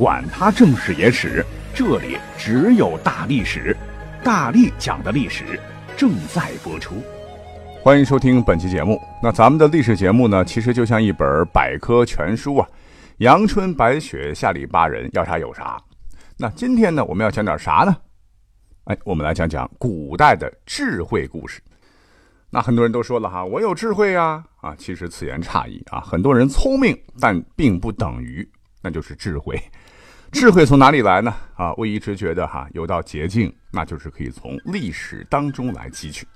管他正史野史。这里只有大历史，大力讲的历史正在播出。欢迎收听本期节目。那咱们的历史节目呢，其实就像一本百科全书啊，阳春白雪，下里巴人，要啥有啥。那今天呢，我们要讲点啥呢？哎，我们来讲讲古代的智慧故事。那很多人都说了哈，我有智慧呀，啊，其实此言差矣啊。很多人聪明，但并不等于那就是智慧。智慧从哪里来呢？啊，我一直觉得哈，有道捷径，那就是可以从历史当中来汲取。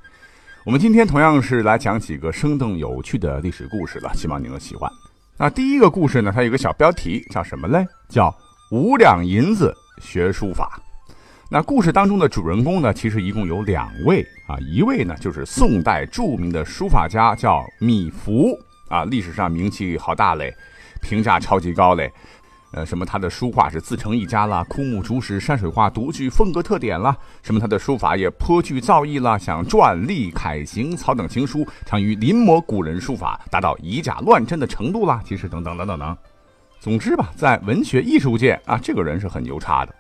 我们今天同样是来讲几个生动有趣的历史故事了，希望您能喜欢。那第一个故事呢，它有个小标题，叫什么嘞？叫五两银子学书法。那故事当中的主人公呢，其实一共有两位啊，一位呢就是宋代著名的书法家，叫米芾啊，历史上名气好大嘞，评价超级高嘞。呃，什么他的书画是自成一家啦，枯木竹石山水画独具风格特点啦，什么他的书法也颇具造诣啦，像篆隶楷行草等行书，常于临摹古人书法，达到以假乱真的程度啦。其实等等等等等，总之吧，在文学艺术界啊，这个人是很牛叉的。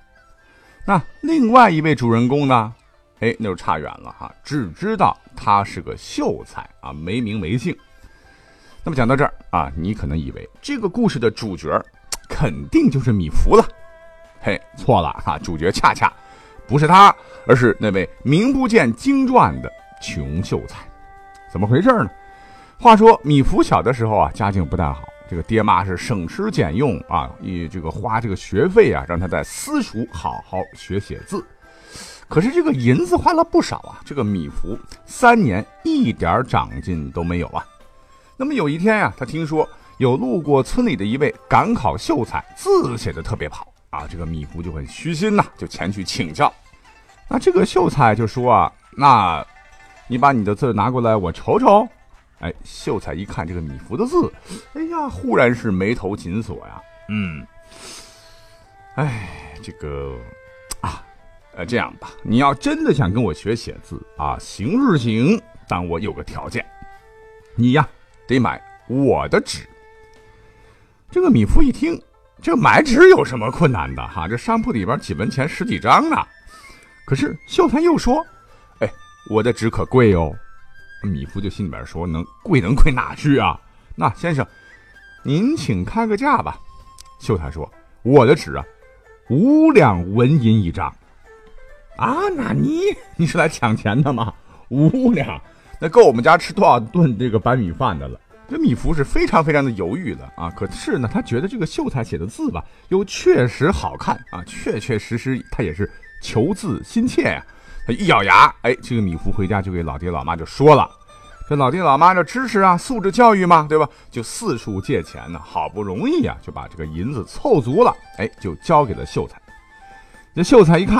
那另外一位主人公呢？哎，那就差远了哈，只知道他是个秀才啊，没名没姓。那么讲到这儿啊，你可能以为这个故事的主角。肯定就是米芾了，嘿，错了哈！主角恰恰不是他，而是那位名不见经传的穷秀才。怎么回事呢？话说米芾小的时候啊，家境不太好，这个爹妈是省吃俭用啊，以这个花这个学费啊，让他在私塾好好学写字。可是这个银子花了不少啊，这个米芾三年一点长进都没有啊。那么有一天呀，他听说。有路过村里的一位赶考秀才，字写的特别好啊！这个米芾就很虚心呐，就前去请教。那这个秀才就说啊：“那，你把你的字拿过来，我瞅瞅。”哎，秀才一看这个米芾的字，哎呀，忽然是眉头紧锁呀。嗯，哎，这个啊，呃，这样吧，你要真的想跟我学写字啊，行是行，但我有个条件，你呀得买我的纸。这个米芾一听，这买纸有什么困难的哈？这商铺里边几文钱十几张呢。可是秀才又说：“哎，我的纸可贵哦。”米芾就心里边说：“能贵能贵哪去啊？那先生，您请开个价吧。”秀才说：“我的纸啊，五两纹银一张。”啊，那你你是来抢钱的吗？五两，那够我们家吃多少顿这个白米饭的了。这米芾是非常非常的犹豫的啊，可是呢，他觉得这个秀才写的字吧，又确实好看啊，确确实实他也是求字心切呀。他一咬牙，哎，这个米芾回家就给老爹老妈就说了，这老爹老妈这知识啊，素质教育嘛，对吧？就四处借钱呢，好不容易啊，就把这个银子凑足了，哎，就交给了秀才。这秀才一看，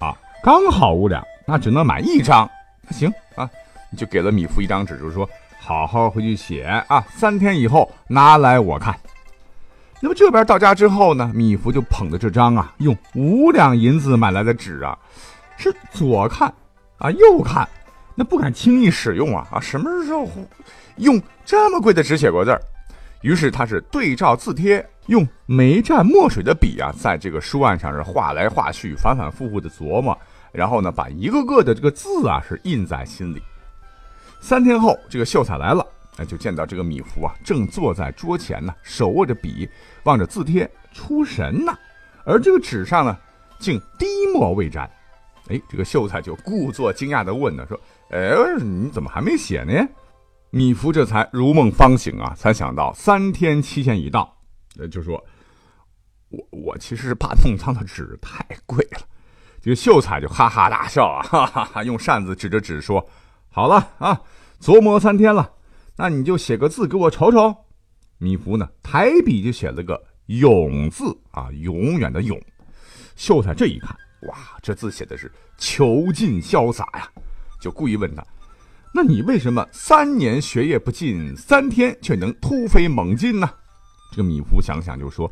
啊，刚好五两，那只能买一张，那行啊，就给了米芾一张纸，就是说。好好回去写啊！三天以后拿来我看。那么这边到家之后呢，米芾就捧着这张啊，用五两银子买来的纸啊，是左看啊右看，那不敢轻易使用啊啊！什么时候用这么贵的纸写过字儿？于是他是对照字帖，用没蘸墨水的笔啊，在这个书案上是画来画去，反反复复的琢磨，然后呢，把一个个的这个字啊是印在心里。三天后，这个秀才来了，哎，就见到这个米芾啊，正坐在桌前呢，手握着笔，望着字帖出神呢。而这个纸上呢，竟滴墨未沾。哎，这个秀才就故作惊讶地问呢，说：“哎，你怎么还没写呢？”米芾这才如梦方醒啊，才想到三天期限已到，呃，就说：“我我其实是怕弄脏的纸太贵了。”这个秀才就哈哈大笑啊，哈 哈哈，用扇子指着纸说。好了啊，琢磨三天了，那你就写个字给我瞅瞅。米芾呢，抬笔就写了个“永”字啊，永远的“永”。秀才这一看，哇，这字写的是遒劲潇洒呀，就故意问他：“那你为什么三年学业不进，三天却能突飞猛进呢？”这个米芾想想就说：“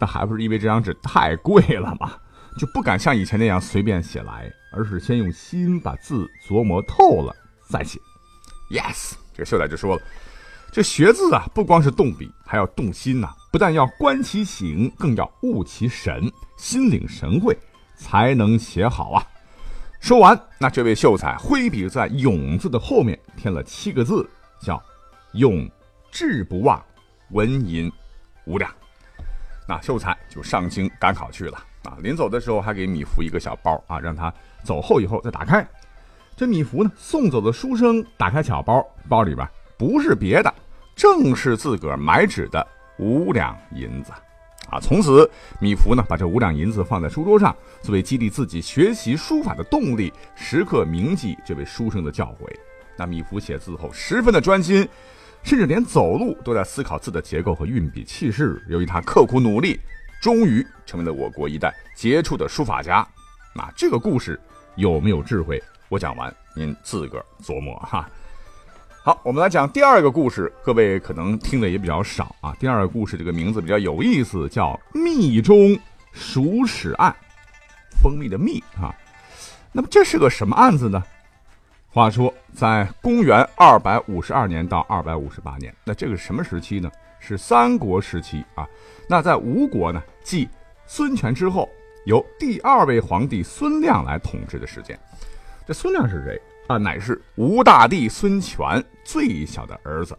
那还不是因为这张纸太贵了吗？就不敢像以前那样随便写来，而是先用心把字琢磨透了再写。”Yes，这个秀才就说了：“这学字啊，不光是动笔，还要动心呐。不但要观其形，更要悟其神，心领神会，才能写好啊。”说完，那这位秀才挥笔在“永”字的后面添了七个字，叫“永志不忘，文银无量”。那秀才就上京赶考去了啊！临走的时候还给米芾一个小包啊，让他走后以后再打开。这米芾呢，送走的书生打开小包，包里边不是别的，正是自个儿买纸的五两银子啊！从此，米芾呢，把这五两银子放在书桌上，作为激励自己学习书法的动力，时刻铭记这位书生的教诲。那米芾写字后十分的专心。甚至连走路都在思考字的结构和运笔气势。由于他刻苦努力，终于成为了我国一代杰出的书法家。那这个故事有没有智慧？我讲完，您自个儿琢磨哈。好，我们来讲第二个故事。各位可能听的也比较少啊。第二个故事这个名字比较有意思，叫《蜜中鼠屎案》，蜂蜜的蜜啊。那么这是个什么案子呢？话说，在公元二百五十二年到二百五十八年，那这个什么时期呢？是三国时期啊。那在吴国呢，继孙权之后，由第二位皇帝孙亮来统治的时间。这孙亮是谁啊？乃是吴大帝孙权最小的儿子。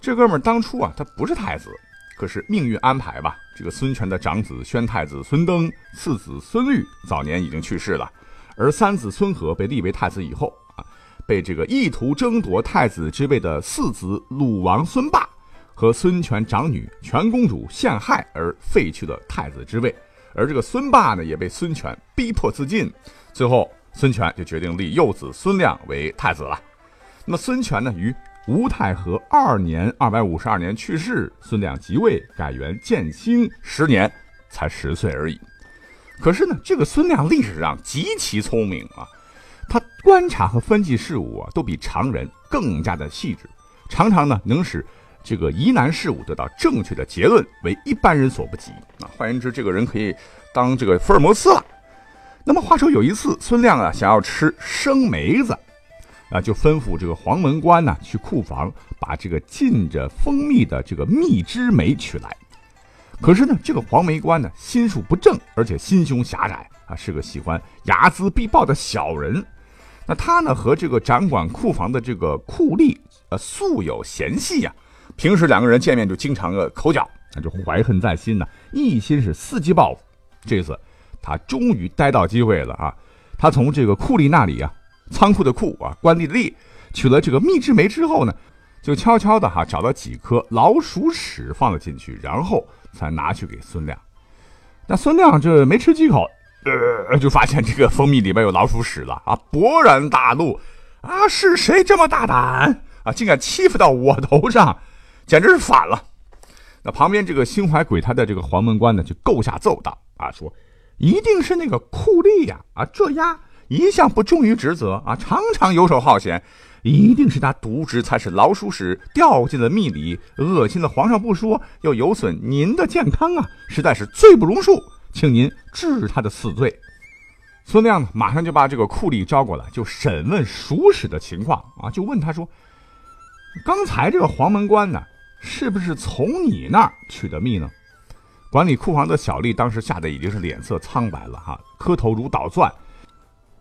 这哥们儿当初啊，他不是太子，可是命运安排吧，这个孙权的长子宣太子孙登，次子孙虑早年已经去世了。而三子孙和被立为太子以后啊，被这个意图争夺太子之位的四子鲁王孙霸和孙权长女全公主陷害而废去了太子之位。而这个孙霸呢，也被孙权逼迫自尽。最后，孙权就决定立幼子孙亮为太子了。那么，孙权呢，于吴太和二年（二百五十二年）去世，孙亮即位，改元建兴十年，才十岁而已。可是呢，这个孙亮历史上极其聪明啊，他观察和分析事物啊，都比常人更加的细致，常常呢能使这个疑难事物得到正确的结论，为一般人所不及啊。换言之，这个人可以当这个福尔摩斯了。那么话说有一次，孙亮啊想要吃生梅子，啊就吩咐这个黄门官呢去库房把这个浸着蜂蜜的这个蜜汁梅取来。可是呢，这个黄梅官呢，心术不正，而且心胸狭窄啊，是个喜欢睚眦必报的小人。那他呢，和这个掌管库房的这个库吏，呃，素有嫌隙呀。平时两个人见面就经常个口角，那就怀恨在心呢，一心是伺机报复。这次他终于逮到机会了啊！他从这个库吏那里啊，仓库的库啊，官吏的吏，取了这个蜜汁梅之后呢，就悄悄的哈找了几颗老鼠屎放了进去，然后。才拿去给孙亮，那孙亮这没吃几口，呃，就发现这个蜂蜜里边有老鼠屎了啊！勃然大怒，啊，是谁这么大胆啊，竟敢欺负到我头上，简直是反了！那旁边这个心怀鬼胎的这个黄门官呢，就构下奏道啊，说一定是那个酷吏呀，啊，这丫一向不忠于职责啊，常常游手好闲。一定是他渎职，才使老鼠屎掉进了蜜里，恶心了皇上不说，又有损您的健康啊！实在是罪不容恕，请您治他的死罪。孙亮呢，马上就把这个库吏招过来，就审问鼠屎的情况啊，就问他说：“刚才这个黄门官呢，是不是从你那儿取的蜜呢？”管理库房的小吏当时吓得已经是脸色苍白了哈，磕头如捣蒜。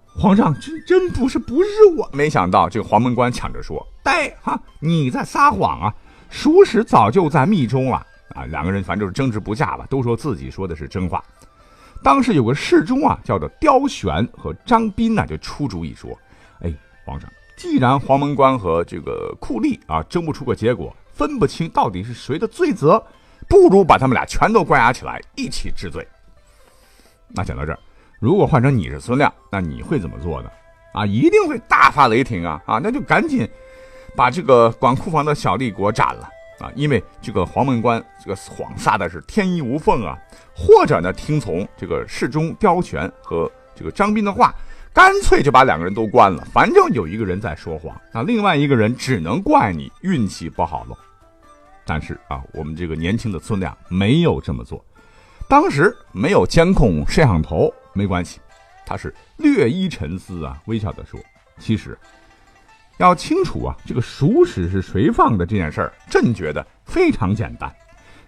皇上，真真不是不是我，没想到这个黄门官抢着说：“呆哈，你在撒谎啊！鼠屎早就在密中了啊！”两个人反正就是争执不下吧，都说自己说的是真话。当时有个侍中啊，叫做刁玄和张斌呢，就出主意说：“哎，皇上，既然黄门官和这个酷吏啊争不出个结果，分不清到底是谁的罪责，不如把他们俩全都关押起来，一起治罪。”那讲到这儿。如果换成你是孙亮，那你会怎么做呢？啊，一定会大发雷霆啊！啊，那就赶紧把这个管库房的小吏给我斩了啊，因为这个黄门关这个谎撒的是天衣无缝啊，或者呢听从这个侍中刁权和这个张斌的话，干脆就把两个人都关了，反正有一个人在说谎，那另外一个人只能怪你运气不好喽。但是啊，我们这个年轻的孙亮没有这么做，当时没有监控摄像头，没关系，他是略一沉思啊，微笑的说：“其实。”要清楚啊，这个鼠屎是谁放的这件事儿，朕觉得非常简单，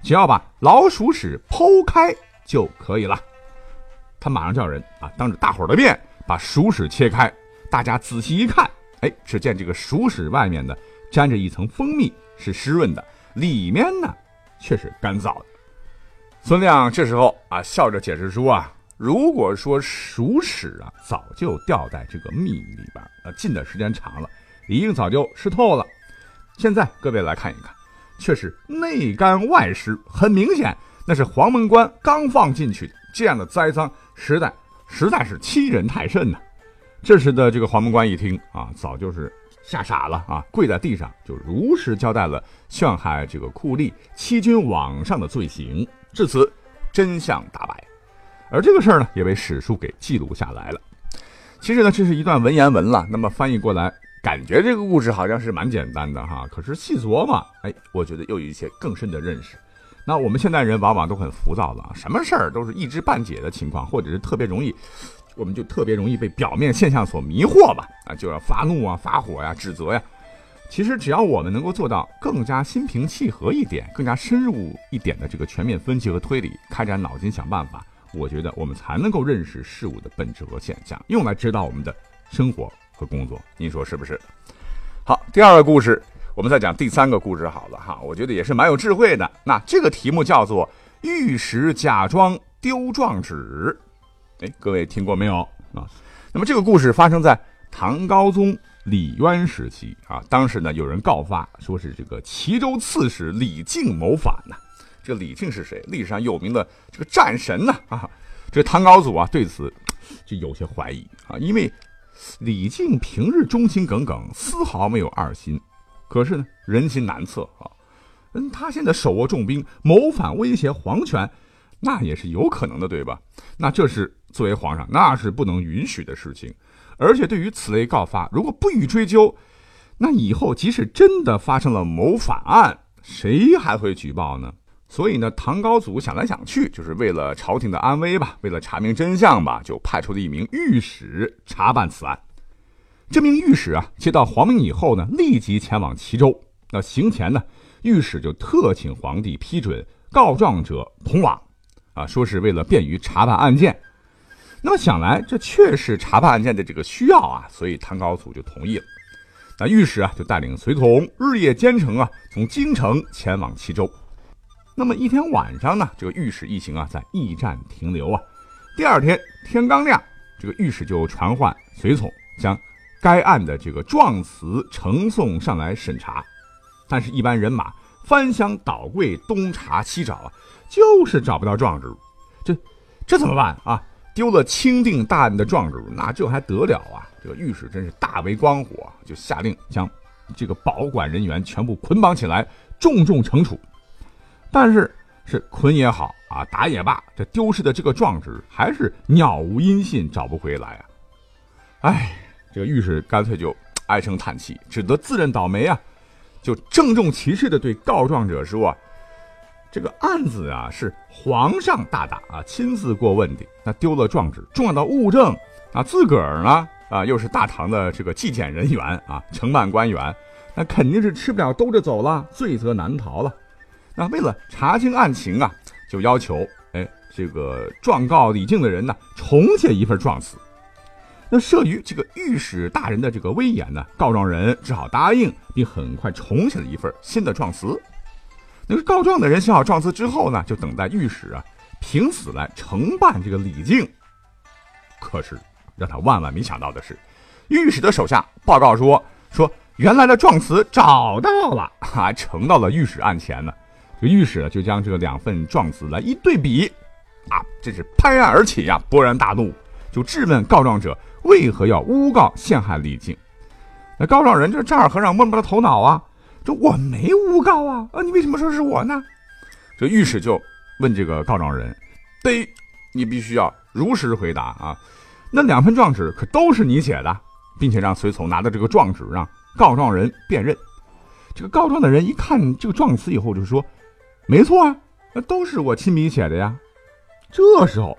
只要把老鼠屎剖开就可以了。他马上叫人啊，当着大伙儿的面把鼠屎切开，大家仔细一看，哎，只见这个鼠屎外面呢沾着一层蜂蜜，是湿润的，里面呢却是干燥的。孙亮这时候啊笑着解释说啊，如果说鼠屎啊早就掉在这个蜜里边，啊浸的时间长了。已经早就湿透了，现在各位来看一看，却是内干外湿，很明显那是黄门关刚放进去的。这样的栽赃，实在实在是欺人太甚呐！这时的这个黄门关一听啊，早就是吓傻了啊，跪在地上就如实交代了陷害这个酷吏、欺君罔上的罪行。至此，真相大白，而这个事儿呢，也被史书给记录下来了。其实呢，这是一段文言文了，那么翻译过来。感觉这个故事好像是蛮简单的哈，可是细琢磨，哎，我觉得又有一些更深的认识。那我们现代人往往都很浮躁了，什么事儿都是一知半解的情况，或者是特别容易，我们就特别容易被表面现象所迷惑吧？啊，就要发怒啊、发火呀、指责呀。其实只要我们能够做到更加心平气和一点，更加深入一点的这个全面分析和推理，开展脑筋想办法，我觉得我们才能够认识事物的本质和现象，用来指导我们的生活。和工作，您说是不是？好，第二个故事，我们再讲第三个故事好了哈。我觉得也是蛮有智慧的。那这个题目叫做“玉石假装丢状纸”。哎，各位听过没有啊？那么这个故事发生在唐高宗李渊时期啊。当时呢，有人告发说是这个齐州刺史李靖谋反呐。这李靖是谁？历史上有名的这个战神呐啊。这唐高祖啊，对此就有些怀疑啊，因为。李靖平日忠心耿耿，丝毫没有二心，可是呢，人心难测啊。嗯，他现在手握重兵，谋反威胁皇权，那也是有可能的，对吧？那这是作为皇上，那是不能允许的事情。而且对于此类告发，如果不予追究，那以后即使真的发生了谋反案，谁还会举报呢？所以呢，唐高祖想来想去，就是为了朝廷的安危吧，为了查明真相吧，就派出了一名御史查办此案。这名御史啊，接到皇命以后呢，立即前往齐州。那行前呢，御史就特请皇帝批准告状者同往，啊，说是为了便于查办案件。那么想来，这确实查办案件的这个需要啊，所以唐高祖就同意了。那御史啊，就带领随从日夜兼程啊，从京城前往齐州。那么一天晚上呢，这个御史一行啊在驿站停留啊。第二天天刚亮，这个御史就传唤随从将该案的这个状词呈送上来审查。但是，一般人马翻箱倒柜，东查西找啊，就是找不到状纸。这这怎么办啊？丢了钦定大案的状纸，那这还得了啊？这个御史真是大为光火，就下令将这个保管人员全部捆绑起来，重重惩处。但是是捆也好啊，打也罢，这丢失的这个状纸还是杳无音信，找不回来啊！哎，这个御史干脆就唉声叹气，只得自认倒霉啊，就郑重其事的对告状者说啊：“这个案子啊是皇上大大啊亲自过问的，那丢了状纸，重要的物证啊，自个儿呢啊又是大唐的这个纪检人员啊，承办官员，那肯定是吃不了兜着走了，罪责难逃了。”那为了查清案情啊，就要求哎，这个状告李靖的人呢，重写一份状词。那慑于这个御史大人的这个威严呢，告状人只好答应，并很快重写了一份新的状词。那个告状的人写好状词之后呢，就等待御史啊凭死来承办这个李靖。可是让他万万没想到的是，御史的手下报告说说原来的状词找到了，还呈到了御史案前呢。这御史呢，就将这个两份状词来一对比，啊，这是拍案而起呀，勃然大怒，就质问告状者为何要诬告陷害李靖。那告状人这丈二和尚摸不着头脑啊，这我没诬告啊，啊，你为什么说是我呢？这御史就问这个告状人：“得，你必须要如实回答啊！那两份状纸可都是你写的，并且让随从拿着这个状纸让告状人辨认。这个告状的人一看这个状词以后，就说：没错啊，那都是我亲笔写的呀。这时候，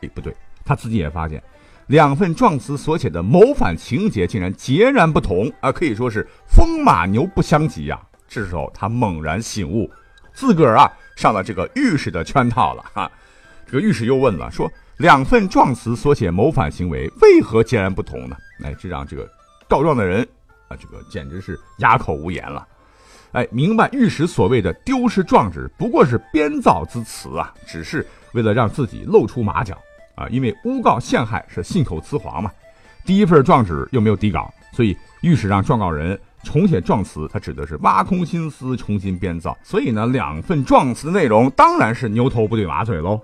哎，不对，他自己也发现。”两份状词所写的谋反情节竟然截然不同啊，可以说是风马牛不相及呀。这时候他猛然醒悟，自个儿啊上了这个御史的圈套了哈。这个御史又问了，说两份状词所写谋反行为为何截然不同呢？哎，这让这个告状的人啊，这个简直是哑口无言了。哎，明白御史所谓的丢失状纸不过是编造之词啊，只是为了让自己露出马脚。啊，因为诬告陷害是信口雌黄嘛，第一份状纸又没有底稿，所以御史让状告人重写状词，他指的是挖空心思重新编造。所以呢，两份状词的内容当然是牛头不对马嘴喽。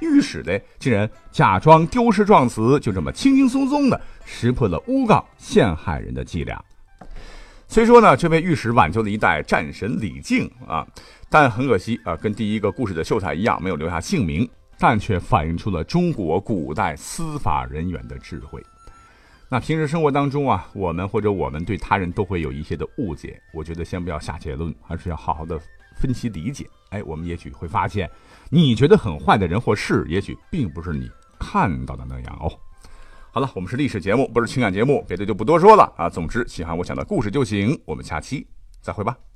御史的竟然假装丢失状词，就这么轻轻松松的识破了诬告陷害人的伎俩。虽说呢，这位御史挽救了一代战神李靖啊，但很可惜啊，跟第一个故事的秀才一样，没有留下姓名。但却反映出了中国古代司法人员的智慧。那平时生活当中啊，我们或者我们对他人都会有一些的误解。我觉得先不要下结论，还是要好好的分析理解。哎，我们也许会发现，你觉得很坏的人或事，也许并不是你看到的那样哦。好了，我们是历史节目，不是情感节目，别的就不多说了啊。总之，喜欢我讲的故事就行。我们下期再会吧。